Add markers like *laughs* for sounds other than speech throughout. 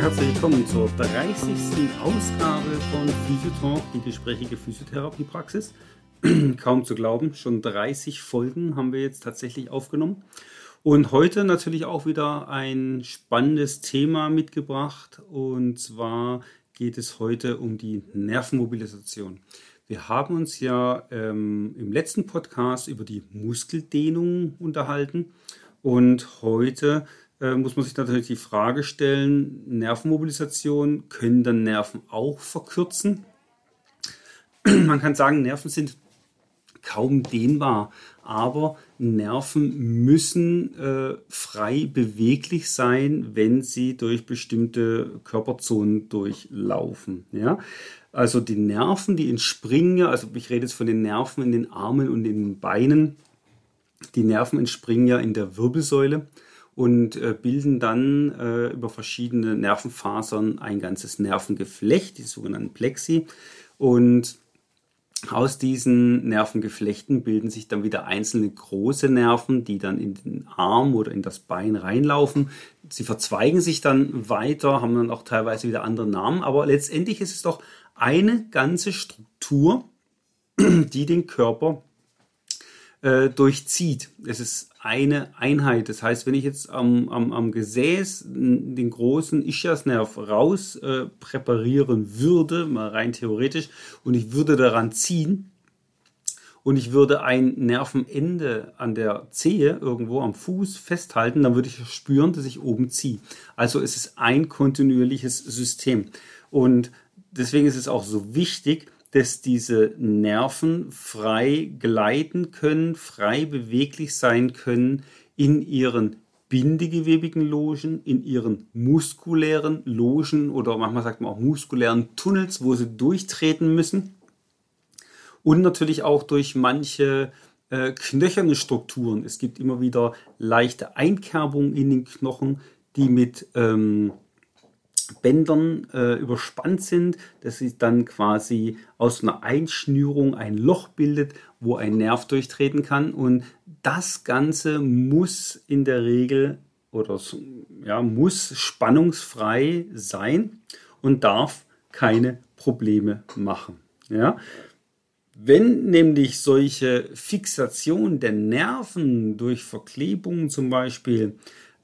herzlich willkommen zur 30. Ausgabe von Physiotalk, die gesprächige Physiotherapiepraxis. *clears throat* Kaum zu glauben, schon 30 Folgen haben wir jetzt tatsächlich aufgenommen. Und heute natürlich auch wieder ein spannendes Thema mitgebracht. Und zwar geht es heute um die Nervenmobilisation. Wir haben uns ja ähm, im letzten Podcast über die Muskeldehnung unterhalten. Und heute äh, muss man sich natürlich die Frage stellen, Nervenmobilisation, können dann Nerven auch verkürzen? *clears throat* Man kann sagen, Nerven sind kaum dehnbar, aber Nerven müssen äh, frei beweglich sein, wenn sie durch bestimmte Körperzonen durchlaufen. Ja? Also die Nerven, die entspringen ja, also ich rede jetzt von den Nerven in den Armen und in den Beinen, die Nerven entspringen ja in der Wirbelsäule und äh, bilden dann äh, über verschiedene Nervenfasern ein ganzes Nervengeflecht, die sogenannten Plexi. Und aus diesen Nervengeflechten bilden sich dann wieder einzelne große Nerven, die dann in den Arm oder in das Bein reinlaufen. Sie verzweigen sich dann weiter, haben dann auch teilweise wieder andere Namen, aber letztendlich ist es doch eine ganze Struktur, die den Körper äh, durchzieht. Es ist eine Einheit. Das heißt, wenn ich jetzt am, am, am Gesäß den großen Ischiasnerv raus äh, präparieren würde, mal rein theoretisch, und ich würde daran ziehen, und ich würde ein Nervenende an der Zehe irgendwo am Fuß festhalten, dann würde ich spüren, dass ich oben ziehe. Also es ist ein kontinuierliches System. Und deswegen ist es auch so wichtig, dass diese Nerven frei gleiten können, frei beweglich sein können in ihren bindegewebigen Logen, in ihren muskulären Logen oder manchmal sagt man auch muskulären Tunnels, wo sie durchtreten müssen. Und natürlich auch durch manche äh, knöcherne Strukturen. Es gibt immer wieder leichte Einkerbungen in den Knochen, die mit ähm, Bändern äh, überspannt sind, dass sich dann quasi aus einer Einschnürung ein Loch bildet, wo ein Nerv durchtreten kann. Und das Ganze muss in der Regel oder ja, muss spannungsfrei sein und darf keine Probleme machen. Ja? Wenn nämlich solche Fixation der Nerven durch Verklebungen zum Beispiel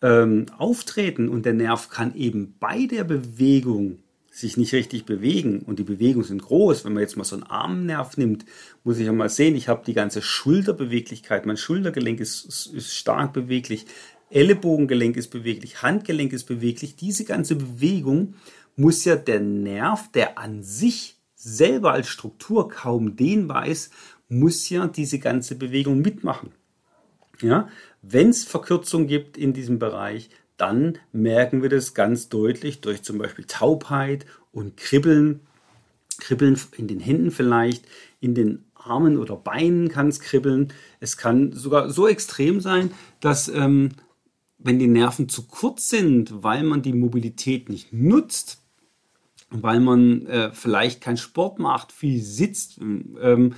ähm, auftreten und der Nerv kann eben bei der Bewegung sich nicht richtig bewegen und die Bewegungen sind groß. Wenn man jetzt mal so einen Armnerv nimmt, muss ich ja mal sehen, ich habe die ganze Schulterbeweglichkeit, mein Schultergelenk ist, ist stark beweglich, Ellenbogengelenk ist beweglich, Handgelenk ist beweglich. Diese ganze Bewegung muss ja der Nerv, der an sich selber als Struktur kaum dehnbar ist, muss ja diese ganze Bewegung mitmachen. Ja, wenn es Verkürzung gibt in diesem Bereich, dann merken wir das ganz deutlich durch zum Beispiel Taubheit und Kribbeln. Kribbeln in den Händen vielleicht, in den Armen oder Beinen kann es kribbeln. Es kann sogar so extrem sein, dass ähm, wenn die Nerven zu kurz sind, weil man die Mobilität nicht nutzt, weil man äh, vielleicht keinen Sport macht, viel sitzt, ähm,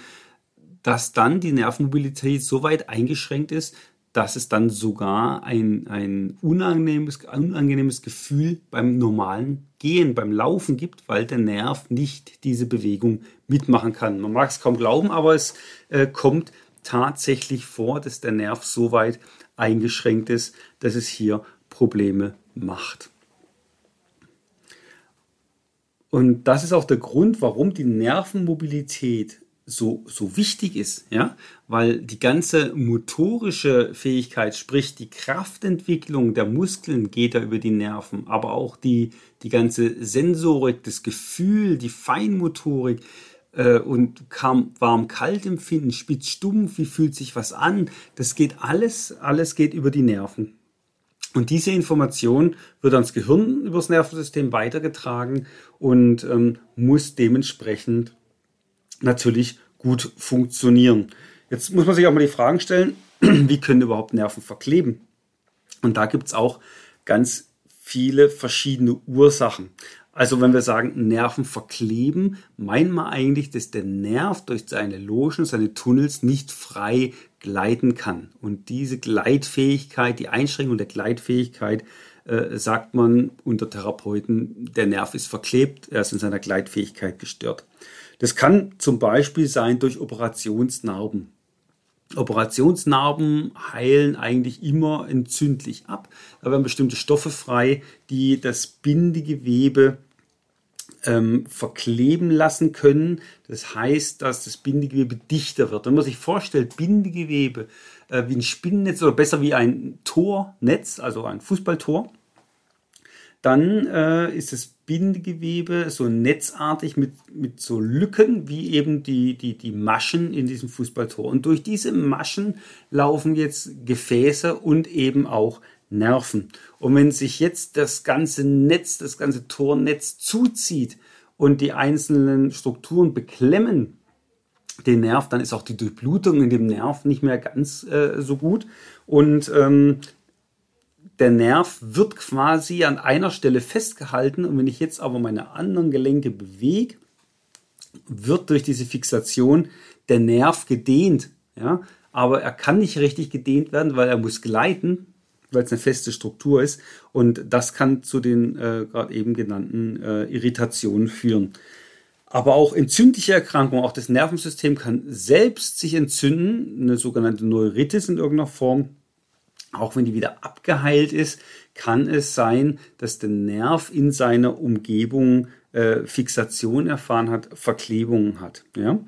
dass dann die Nervenmobilität so weit eingeschränkt ist, dass es dann sogar ein, ein unangenehmes, unangenehmes Gefühl beim normalen Gehen, beim Laufen gibt, weil der Nerv nicht diese Bewegung mitmachen kann. Man mag es kaum glauben, aber es äh, kommt tatsächlich vor, dass der Nerv so weit eingeschränkt ist, dass es hier Probleme macht. Und das ist auch der Grund, warum die Nervenmobilität so, so wichtig ist, ja, weil die ganze motorische Fähigkeit, sprich die Kraftentwicklung der Muskeln geht ja über die Nerven, aber auch die, die ganze Sensorik, das Gefühl, die Feinmotorik äh, und warm-kalt empfinden, spitz-stumpf, wie fühlt sich was an, das geht alles, alles geht über die Nerven. Und diese Information wird ans Gehirn übers Nervensystem weitergetragen und ähm, muss dementsprechend natürlich gut funktionieren. Jetzt muss man sich auch mal die Fragen stellen, *clears throat* wie können überhaupt Nerven verkleben? Und da gibt es auch ganz viele verschiedene Ursachen. Also wenn wir sagen Nerven verkleben, meinen wir eigentlich, dass der Nerv durch seine Logen, seine Tunnels nicht frei gleiten kann. Und diese Gleitfähigkeit, die Einschränkung der Gleitfähigkeit, äh, sagt man unter Therapeuten, der Nerv ist verklebt, er ist in seiner Gleitfähigkeit gestört. Das kann zum Beispiel sein durch Operationsnarben. Operationsnarben heilen eigentlich immer entzündlich ab. Da werden bestimmte Stoffe frei, die das Bindegewebe ähm, verkleben lassen können. Das heißt, dass das Bindegewebe dichter wird. Wenn man sich vorstellt, Bindegewebe äh, wie ein Spinnennetz oder besser wie ein Tornetz, also ein Fußballtor, dann äh, ist das Bindegewebe so netzartig mit, mit so Lücken wie eben die, die, die Maschen in diesem Fußballtor. Und durch diese Maschen laufen jetzt Gefäße und eben auch Nerven. Und wenn sich jetzt das ganze Netz, das ganze Tornetz zuzieht und die einzelnen Strukturen beklemmen, den Nerv, dann ist auch die Durchblutung in dem Nerv nicht mehr ganz äh, so gut. Und ähm, der Nerv wird quasi an einer Stelle festgehalten und wenn ich jetzt aber meine anderen Gelenke bewege, wird durch diese Fixation der Nerv gedehnt. Ja? Aber er kann nicht richtig gedehnt werden, weil er muss gleiten, weil es eine feste Struktur ist. Und das kann zu den äh, gerade eben genannten äh, Irritationen führen. Aber auch entzündliche Erkrankungen, auch das Nervensystem kann selbst sich entzünden, eine sogenannte Neuritis in irgendeiner Form auch wenn die wieder abgeheilt ist, kann es sein, dass der Nerv in seiner Umgebung äh, Fixation erfahren hat, Verklebungen hat. Ja?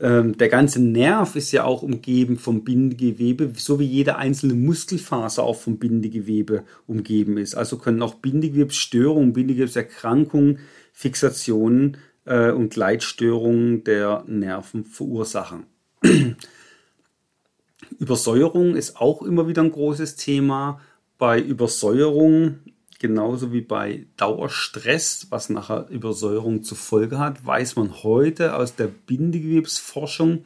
Ähm, der ganze Nerv ist ja auch umgeben vom Bindegewebe, so wie jede einzelne Muskelfaser auch vom Bindegewebe umgeben ist. Also können auch Bindegewebsstörungen, Bindegewebserkrankungen, Fixationen äh, und Gleitstörungen der Nerven verursachen. Übersäuerung ist auch immer wieder ein großes Thema. Bei Übersäuerung, genauso wie bei Dauerstress, was nachher Übersäuerung zur Folge hat, weiß man heute aus der Bindegewebsforschung,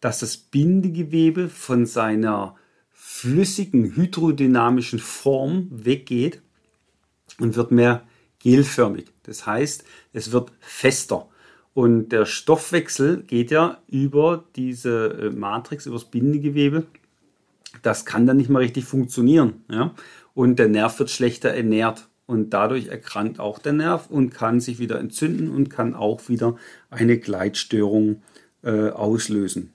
dass das Bindegewebe von seiner flüssigen hydrodynamischen Form weggeht und wird mehr gelförmig. Das heißt, es wird fester. Und der Stoffwechsel geht ja über diese äh, Matrix, über das Bindegewebe. Das kann dann nicht mehr richtig funktionieren. Ja? Und der Nerv wird schlechter ernährt. Und dadurch erkrankt auch der Nerv und kann sich wieder entzünden und kann auch wieder eine Gleitstörung äh, auslösen.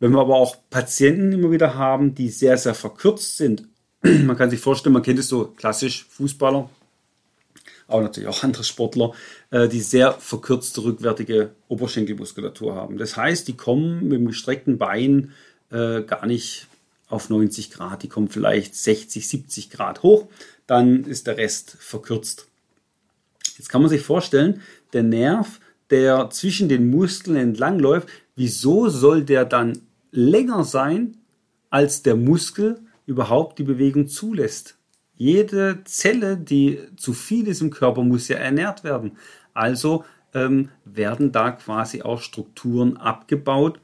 Wenn wir aber auch Patienten immer wieder haben, die sehr, sehr verkürzt sind, *clears throat* man kann sich vorstellen, man kennt es so klassisch Fußballer, aber natürlich auch andere Sportler, äh, die sehr verkürzte rückwärtige Oberschenkelmuskulatur haben. Das heißt, die kommen mit dem gestreckten Bein äh, gar nicht auf 90 Grad, die kommen vielleicht 60, 70 Grad hoch, dann ist der Rest verkürzt. Jetzt kann man sich vorstellen, der Nerv, der zwischen den Muskeln entlang läuft, wieso soll der dann länger sein, als der Muskel überhaupt die Bewegung zulässt? Jede Zelle, die zu viel ist im Körper, muss ja ernährt werden. Also ähm, werden da quasi auch Strukturen abgebaut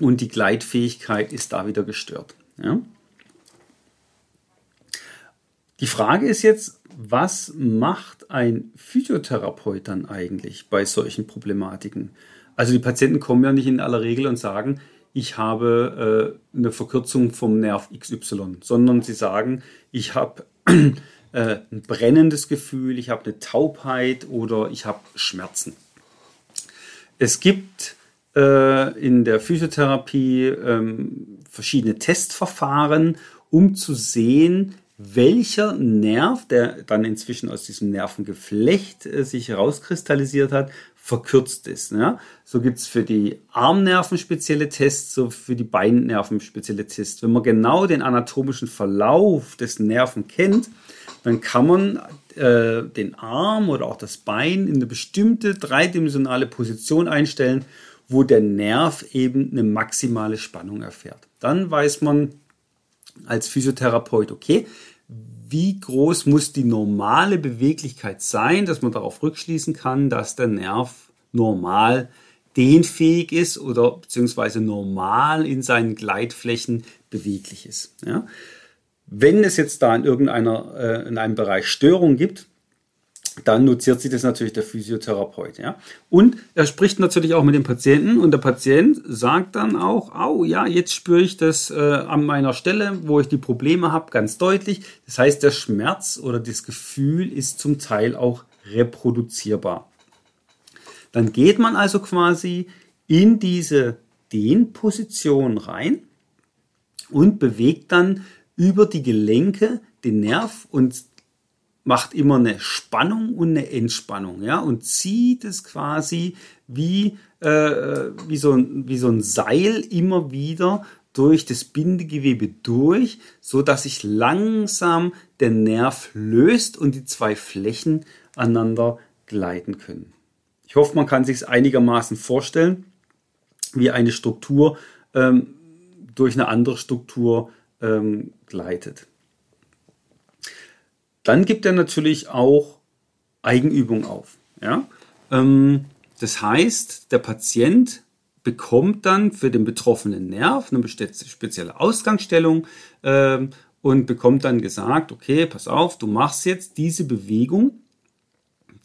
und die Gleitfähigkeit ist da wieder gestört. Ja? Die Frage ist jetzt, was macht ein Physiotherapeut dann eigentlich bei solchen Problematiken? Also die Patienten kommen ja nicht in aller Regel und sagen, ich habe äh, eine Verkürzung vom Nerv XY, sondern sie sagen, ich habe äh, ein brennendes Gefühl, ich habe eine Taubheit oder ich habe Schmerzen. Es gibt äh, in der Physiotherapie ähm, verschiedene Testverfahren, um zu sehen, welcher Nerv, der dann inzwischen aus diesem Nervengeflecht äh, sich herauskristallisiert hat, verkürzt ist. Ja? So gibt es für die Armnerven spezielle Tests, so für die Beinnerven spezielle Tests. Wenn man genau den anatomischen Verlauf des Nerven kennt, dann kann man äh, den Arm oder auch das Bein in eine bestimmte dreidimensionale Position einstellen, wo der Nerv eben eine maximale Spannung erfährt. Dann weiß man, als Physiotherapeut, okay, wie groß muss die normale Beweglichkeit sein, dass man darauf rückschließen kann, dass der Nerv normal dehnfähig ist oder beziehungsweise normal in seinen Gleitflächen beweglich ist. Ja? Wenn es jetzt da in irgendeiner äh, in einem Bereich Störung gibt, dann notiert sich das natürlich der Physiotherapeut. Ja? Und er spricht natürlich auch mit dem Patienten und der Patient sagt dann auch, oh ja, jetzt spüre ich das äh, an meiner Stelle, wo ich die Probleme habe, ganz deutlich. Das heißt, der Schmerz oder das Gefühl ist zum Teil auch reproduzierbar. Dann geht man also quasi in diese Dehnposition rein und bewegt dann über die Gelenke den Nerv und macht immer eine Spannung und eine Entspannung, ja, und zieht es quasi wie, äh, wie, so ein, wie so ein Seil immer wieder durch das Bindegewebe durch, so dass sich langsam der Nerv löst und die zwei Flächen aneinander gleiten können. Ich hoffe, man kann sich einigermaßen vorstellen, wie eine Struktur ähm, durch eine andere Struktur ähm, gleitet. Dann gibt er natürlich auch Eigenübung auf. Ja? Ähm, das heißt, der Patient bekommt dann für den betroffenen Nerv eine spezielle Ausgangsstellung ähm, und bekommt dann gesagt, okay, pass auf, du machst jetzt diese Bewegung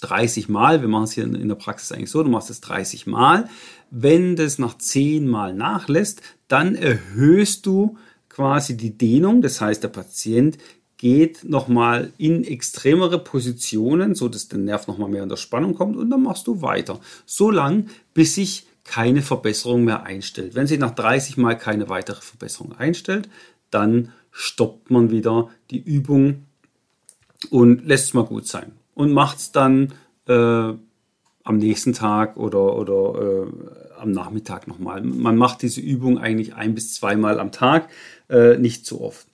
30 Mal. Wir machen es hier in der Praxis eigentlich so, du machst es 30 Mal. Wenn das nach 10 Mal nachlässt, dann erhöhst du quasi die Dehnung. Das heißt, der Patient geht nochmal in extremere Positionen, so dass der Nerv nochmal mehr in der Spannung kommt und dann machst du weiter. So lang, bis sich keine Verbesserung mehr einstellt. Wenn sich nach 30 Mal keine weitere Verbesserung einstellt, dann stoppt man wieder die Übung und lässt es mal gut sein. Und macht es dann äh, am nächsten Tag oder, oder äh, am Nachmittag nochmal. Man macht diese Übung eigentlich ein bis zweimal am Tag, äh, nicht zu oft.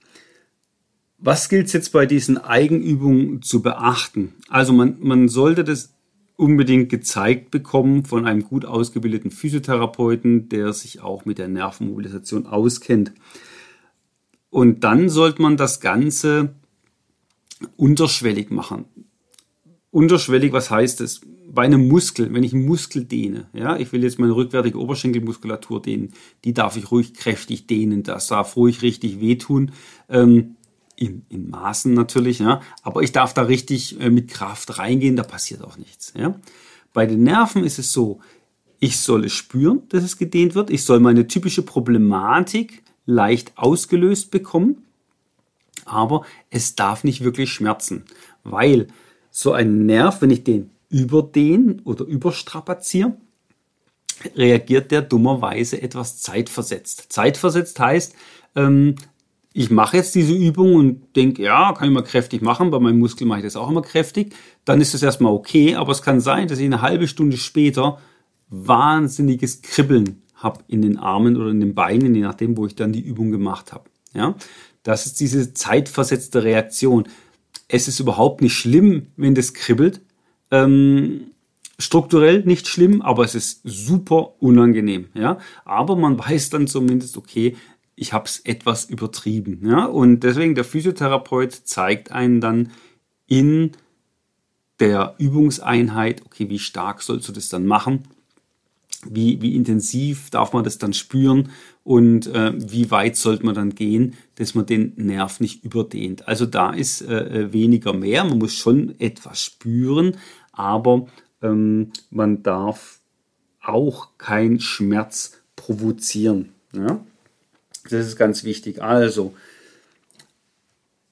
Was gilt es jetzt bei diesen Eigenübungen zu beachten? Also man, man sollte das unbedingt gezeigt bekommen von einem gut ausgebildeten Physiotherapeuten, der sich auch mit der Nervenmobilisation auskennt. Und dann sollte man das Ganze unterschwellig machen. Unterschwellig, was heißt das? Bei einem Muskel, wenn ich einen Muskel dehne, ja, ich will jetzt meine rückwärtige Oberschenkelmuskulatur dehnen, die darf ich ruhig kräftig dehnen, das darf ruhig richtig wehtun. Ähm, in, in Maßen natürlich, ja, aber ich darf da richtig äh, mit Kraft reingehen, da passiert auch nichts. Ja. Bei den Nerven ist es so, ich soll es spüren, dass es gedehnt wird, ich soll meine typische Problematik leicht ausgelöst bekommen, aber es darf nicht wirklich schmerzen, weil so ein Nerv, wenn ich den überdehne oder überstrapaziere, reagiert der dummerweise etwas zeitversetzt. Zeitversetzt heißt, ähm, ich mache jetzt diese Übung und denke, ja, kann ich mal kräftig machen, bei meinem Muskel mache ich das auch immer kräftig, dann ist das erstmal okay, aber es kann sein, dass ich eine halbe Stunde später wahnsinniges Kribbeln habe in den Armen oder in den Beinen, je nachdem, wo ich dann die Übung gemacht habe. Ja, das ist diese zeitversetzte Reaktion. Es ist überhaupt nicht schlimm, wenn das kribbelt. Ähm, strukturell nicht schlimm, aber es ist super unangenehm. Ja, aber man *laughs* weiß dann zumindest, okay, ich habe es etwas übertrieben. Ja? Und deswegen der Physiotherapeut zeigt einen dann in der Übungseinheit, okay, wie stark sollst du das dann machen? Wie, wie intensiv darf man das dann spüren und äh, wie weit sollte man dann gehen, dass man den Nerv nicht überdehnt. Also da ist äh, äh weniger mehr, man muss schon etwas spüren, aber ähm, man darf auch keinen Schmerz provozieren. Ja? Das ist ganz wichtig. Also,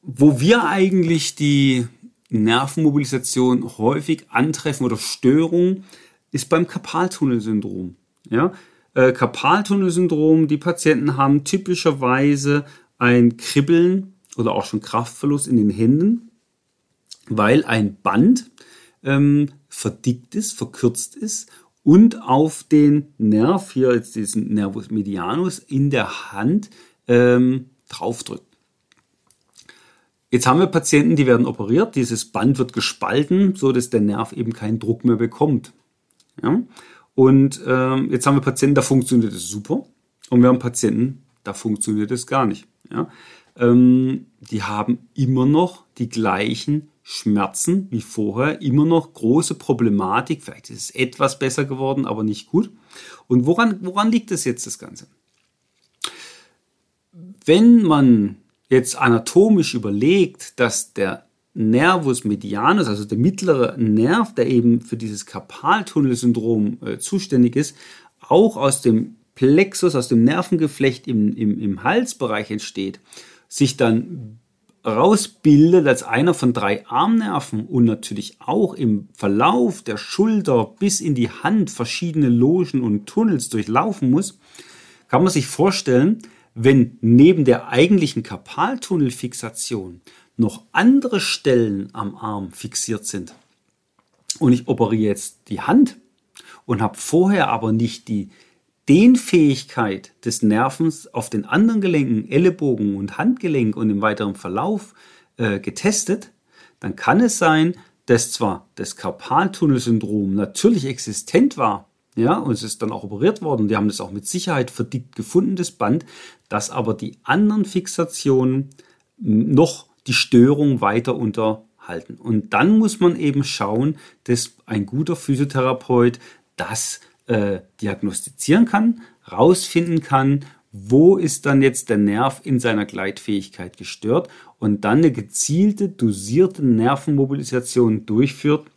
wo wir eigentlich die Nervenmobilisation häufig antreffen oder Störung, ist beim Karpaltunnelsyndrom. Ja? Äh, Karpaltunnelsyndrom, die Patienten haben typischerweise ein Kribbeln oder auch schon Kraftverlust in den Händen, weil ein Band ähm, verdickt ist, verkürzt ist und auf den Nerv, hier jetzt diesen Nervus medianus, in der Hand ähm, draufdrückt. Jetzt haben wir Patienten, die werden operiert, dieses Band wird gespalten, so dass der Nerv eben keinen Druck mehr bekommt. Ja? Und ähm, jetzt haben wir Patienten, da funktioniert es super. Und wir haben Patienten, da funktioniert es gar nicht. Ja? ähm, die haben immer noch die gleichen Schmerzen wie vorher, immer noch große Problematik. Vielleicht ist es etwas besser geworden, aber nicht gut. Und woran, woran liegt es jetzt das Ganze? Wenn man jetzt anatomisch überlegt, dass der Nervus medianus, also der mittlere Nerv, der eben für dieses Karpaltunnelsyndrom äh, zuständig ist, auch aus dem Plexus, aus dem Nervengeflecht im, im, im Halsbereich entsteht, sich dann rausbildet als einer von drei Armnerven und natürlich auch im Verlauf der Schulter bis in die Hand verschiedene Logen und Tunnels durchlaufen muss, kann man sich vorstellen, wenn neben der eigentlichen Karpaltunnelfixation noch andere Stellen am Arm fixiert sind. Und ich operiere jetzt die Hand und habe vorher aber nicht die Dehnfähigkeit des Nervens auf den anderen Gelenken, Ellenbogen und Handgelenk und im weiteren Verlauf äh, getestet, dann kann es sein, dass zwar das Karpaltunnelsyndrom natürlich existent war, ja, und es ist dann auch operiert worden, die haben das auch mit Sicherheit verdickt gefunden, das Band, dass aber die anderen Fixationen noch die Störung weiter unterhalten. Und dann muss man eben schauen, dass ein guter Physiotherapeut das äh, diagnostizieren kann, rausfinden kann, wo ist dann jetzt der Nerv in seiner Gleitfähigkeit gestört und dann eine gezielte, dosierte Nervenmobilisation durchführt,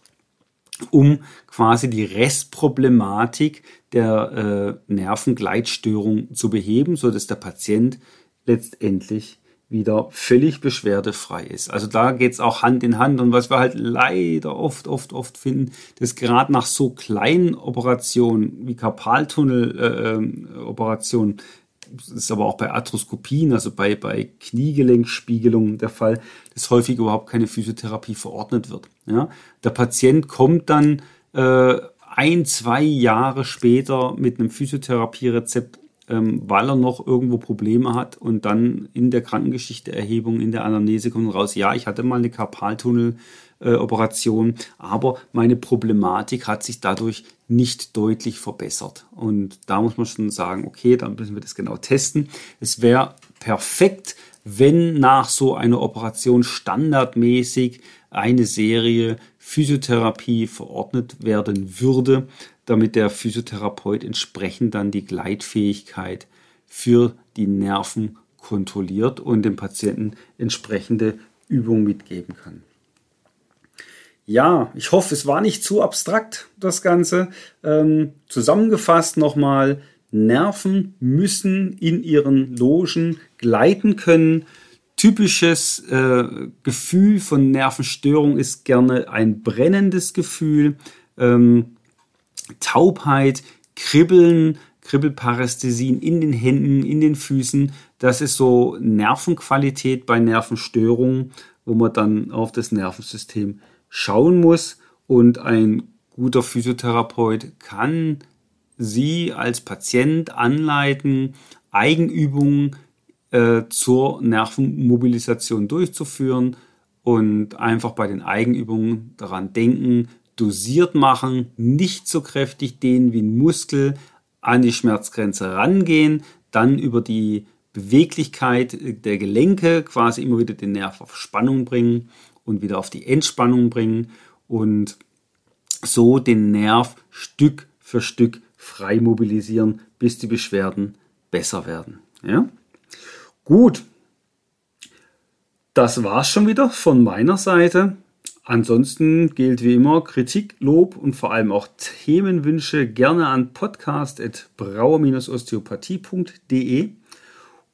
um quasi die Restproblematik der äh, Nervengleitstörung zu beheben, so dass der Patient letztendlich wieder völlig beschwerdefrei ist. Also da geht's auch Hand in Hand. Und was wir halt leider oft, oft, oft finden, dass gerade nach so kleinen Operationen wie Karpaltunneloperationen, äh, das ist aber auch bei Arthroskopien, also bei, bei Kniegelenkspiegelungen der Fall, dass häufig überhaupt keine Physiotherapie verordnet wird. Ja? Der Patient kommt dann äh, ein, zwei Jahre später mit einem Physiotherapierezept ähm, weil er noch irgendwo Probleme hat und dann in der Krankengeschichteerhebung, in der Anamnese kommt raus, ja, ich hatte mal eine Karpaltunnel-Operation, aber meine Problematik hat sich dadurch nicht deutlich verbessert. Und da muss man schon sagen, okay, dann müssen wir das genau testen. Es wäre perfekt, wenn nach so einer Operation standardmäßig eine Serie Physiotherapie verordnet werden würde, damit der Physiotherapeut entsprechend dann die Gleitfähigkeit für die Nerven kontrolliert und dem Patienten entsprechende Übungen mitgeben kann. Ja, ich hoffe, es war nicht zu abstrakt, das Ganze. Ähm, zusammengefasst nochmal, Nerven müssen in ihren Logen gleiten können. Typisches äh, Gefühl von Nervenstörung ist gerne ein brennendes Gefühl. Ähm, Taubheit, Kribbeln, Kribbelparästhesien in den Händen, in den Füßen. Das ist so Nervenqualität bei Nervenstörungen, wo man dann auf das Nervensystem schauen muss. Und ein guter Physiotherapeut kann Sie als Patient anleiten, Eigenübungen äh, zur Nervenmobilisation durchzuführen und einfach bei den Eigenübungen daran denken, dosiert machen, nicht so kräftig dehnen wie ein Muskel, an die Schmerzgrenze rangehen, dann über die Beweglichkeit der Gelenke quasi immer wieder den Nerv auf Spannung bringen und wieder auf die Entspannung bringen und so den Nerv Stück für Stück frei mobilisieren, bis die Beschwerden besser werden. Ja? Gut, das war's schon wieder von meiner Seite. Ansonsten gilt wie immer Kritik, Lob und vor allem auch Themenwünsche gerne an podcast.brauer-osteopathie.de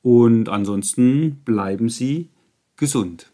und ansonsten bleiben Sie gesund.